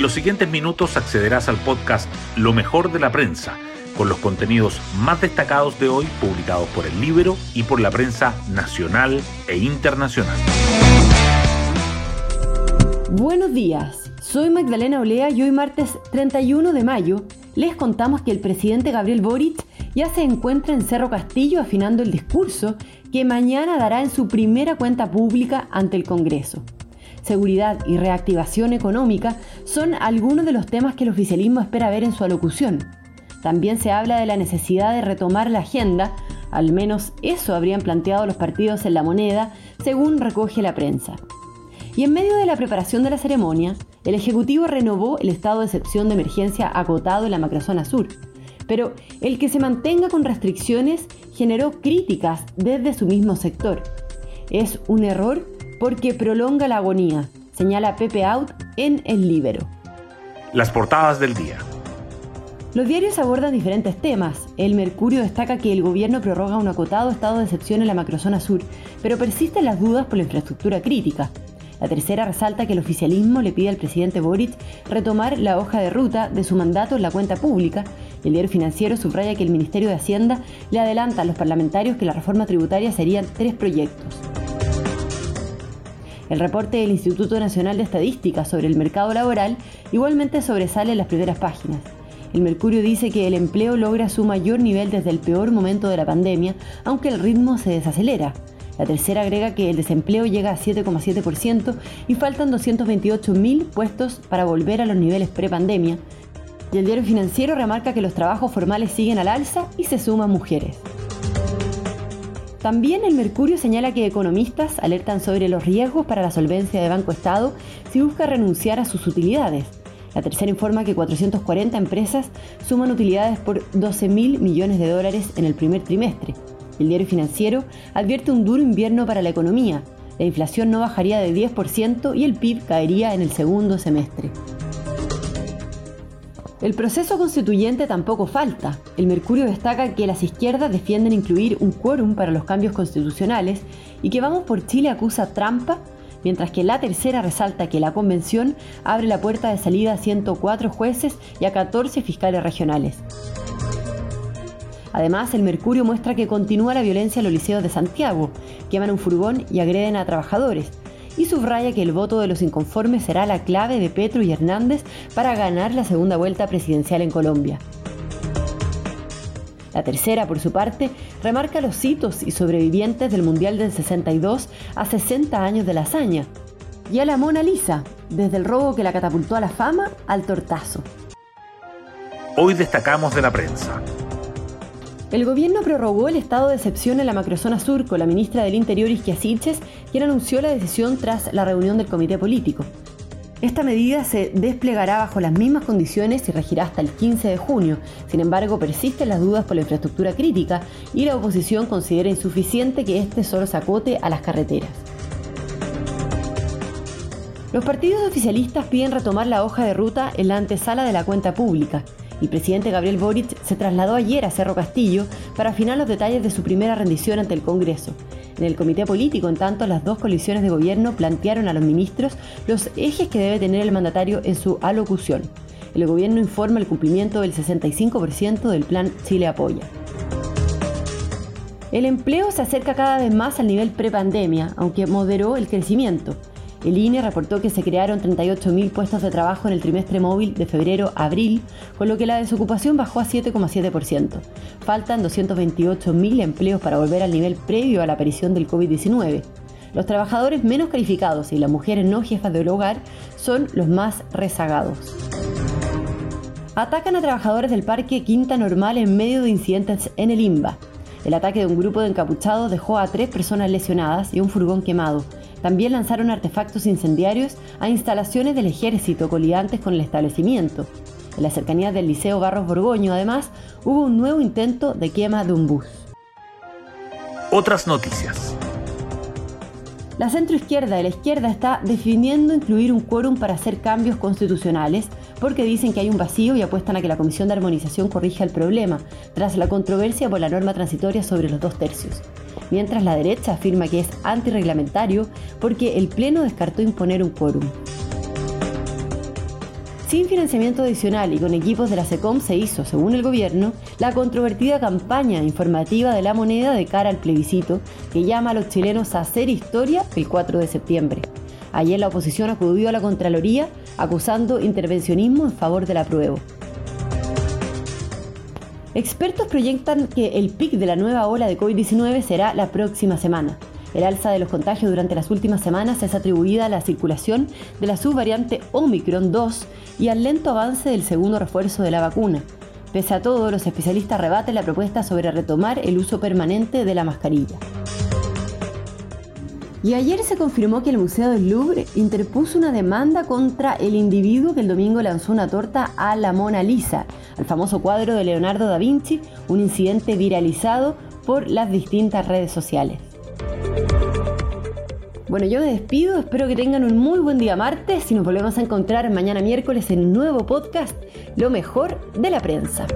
En los siguientes minutos accederás al podcast Lo mejor de la prensa, con los contenidos más destacados de hoy publicados por el libro y por la prensa nacional e internacional. Buenos días, soy Magdalena Olea y hoy martes 31 de mayo les contamos que el presidente Gabriel Boric ya se encuentra en Cerro Castillo afinando el discurso que mañana dará en su primera cuenta pública ante el Congreso. Seguridad y reactivación económica son algunos de los temas que el oficialismo espera ver en su alocución. También se habla de la necesidad de retomar la agenda, al menos eso habrían planteado los partidos en la moneda, según recoge la prensa. Y en medio de la preparación de la ceremonia, el Ejecutivo renovó el estado de excepción de emergencia acotado en la macrozona sur. Pero el que se mantenga con restricciones generó críticas desde su mismo sector. Es un error porque prolonga la agonía, señala Pepe Out en El Libero. Las portadas del día. Los diarios abordan diferentes temas. El Mercurio destaca que el gobierno prorroga un acotado estado de excepción en la macrozona sur, pero persisten las dudas por la infraestructura crítica. La tercera resalta que el oficialismo le pide al presidente Boric retomar la hoja de ruta de su mandato en la cuenta pública. El diario financiero subraya que el Ministerio de Hacienda le adelanta a los parlamentarios que la reforma tributaria serían tres proyectos. El reporte del Instituto Nacional de Estadística sobre el mercado laboral igualmente sobresale en las primeras páginas. El Mercurio dice que el empleo logra su mayor nivel desde el peor momento de la pandemia, aunque el ritmo se desacelera. La tercera agrega que el desempleo llega a 7,7% y faltan 228.000 puestos para volver a los niveles prepandemia. Y el diario financiero remarca que los trabajos formales siguen al alza y se suman mujeres. También el Mercurio señala que economistas alertan sobre los riesgos para la solvencia de Banco Estado si busca renunciar a sus utilidades. La tercera informa que 440 empresas suman utilidades por 12 mil millones de dólares en el primer trimestre, el diario financiero advierte un duro invierno para la economía. La inflación no bajaría de 10% y el PIB caería en el segundo semestre. El proceso constituyente tampoco falta. El Mercurio destaca que las izquierdas defienden incluir un quórum para los cambios constitucionales y que Vamos por Chile acusa trampa, mientras que la tercera resalta que la convención abre la puerta de salida a 104 jueces y a 14 fiscales regionales. Además, el Mercurio muestra que continúa la violencia en los liceos de Santiago, queman un furgón y agreden a trabajadores. Y subraya que el voto de los inconformes será la clave de Petro y Hernández para ganar la segunda vuelta presidencial en Colombia. La tercera, por su parte, remarca los hitos y sobrevivientes del Mundial del 62 a 60 años de la hazaña. Y a la Mona Lisa, desde el robo que la catapultó a la fama al tortazo. Hoy destacamos de la prensa. El gobierno prorrogó el estado de excepción en la macrozona sur con la ministra del Interior Isquia Siches, quien anunció la decisión tras la reunión del comité político. Esta medida se desplegará bajo las mismas condiciones y regirá hasta el 15 de junio. Sin embargo, persisten las dudas por la infraestructura crítica y la oposición considera insuficiente que este solo se acote a las carreteras. Los partidos oficialistas piden retomar la hoja de ruta en la antesala de la cuenta pública. El presidente Gabriel Boric se trasladó ayer a Cerro Castillo para afinar los detalles de su primera rendición ante el Congreso. En el comité político, en tanto, las dos coaliciones de gobierno plantearon a los ministros los ejes que debe tener el mandatario en su alocución. El gobierno informa el cumplimiento del 65% del plan Chile Apoya. El empleo se acerca cada vez más al nivel prepandemia, aunque moderó el crecimiento. El INE reportó que se crearon 38.000 puestos de trabajo en el trimestre móvil de febrero a abril, con lo que la desocupación bajó a 7,7%. Faltan 228.000 empleos para volver al nivel previo a la aparición del COVID-19. Los trabajadores menos calificados y las mujeres no jefas del hogar son los más rezagados. Atacan a trabajadores del parque Quinta Normal en medio de incidentes en el IMBA. El ataque de un grupo de encapuchados dejó a tres personas lesionadas y un furgón quemado. También lanzaron artefactos incendiarios a instalaciones del ejército colidantes con el establecimiento. En las cercanías del Liceo Barros Borgoño, además, hubo un nuevo intento de quema de un bus. Otras noticias. La centroizquierda y la izquierda está definiendo incluir un quórum para hacer cambios constitucionales porque dicen que hay un vacío y apuestan a que la Comisión de Armonización corrija el problema, tras la controversia por la norma transitoria sobre los dos tercios mientras la derecha afirma que es antirreglamentario porque el Pleno descartó imponer un quórum. Sin financiamiento adicional y con equipos de la SECOM se hizo, según el gobierno, la controvertida campaña informativa de la moneda de cara al plebiscito que llama a los chilenos a hacer historia el 4 de septiembre. Ayer la oposición acudió a la Contraloría acusando intervencionismo en favor del apruebo. Expertos proyectan que el pic de la nueva ola de COVID-19 será la próxima semana. El alza de los contagios durante las últimas semanas es atribuida a la circulación de la subvariante Omicron 2 y al lento avance del segundo refuerzo de la vacuna. Pese a todo, los especialistas rebaten la propuesta sobre retomar el uso permanente de la mascarilla. Y ayer se confirmó que el Museo del Louvre interpuso una demanda contra el individuo que el domingo lanzó una torta a la Mona Lisa, al famoso cuadro de Leonardo da Vinci, un incidente viralizado por las distintas redes sociales. Bueno, yo me despido, espero que tengan un muy buen día martes y nos volvemos a encontrar mañana miércoles en un nuevo podcast, Lo mejor de la prensa.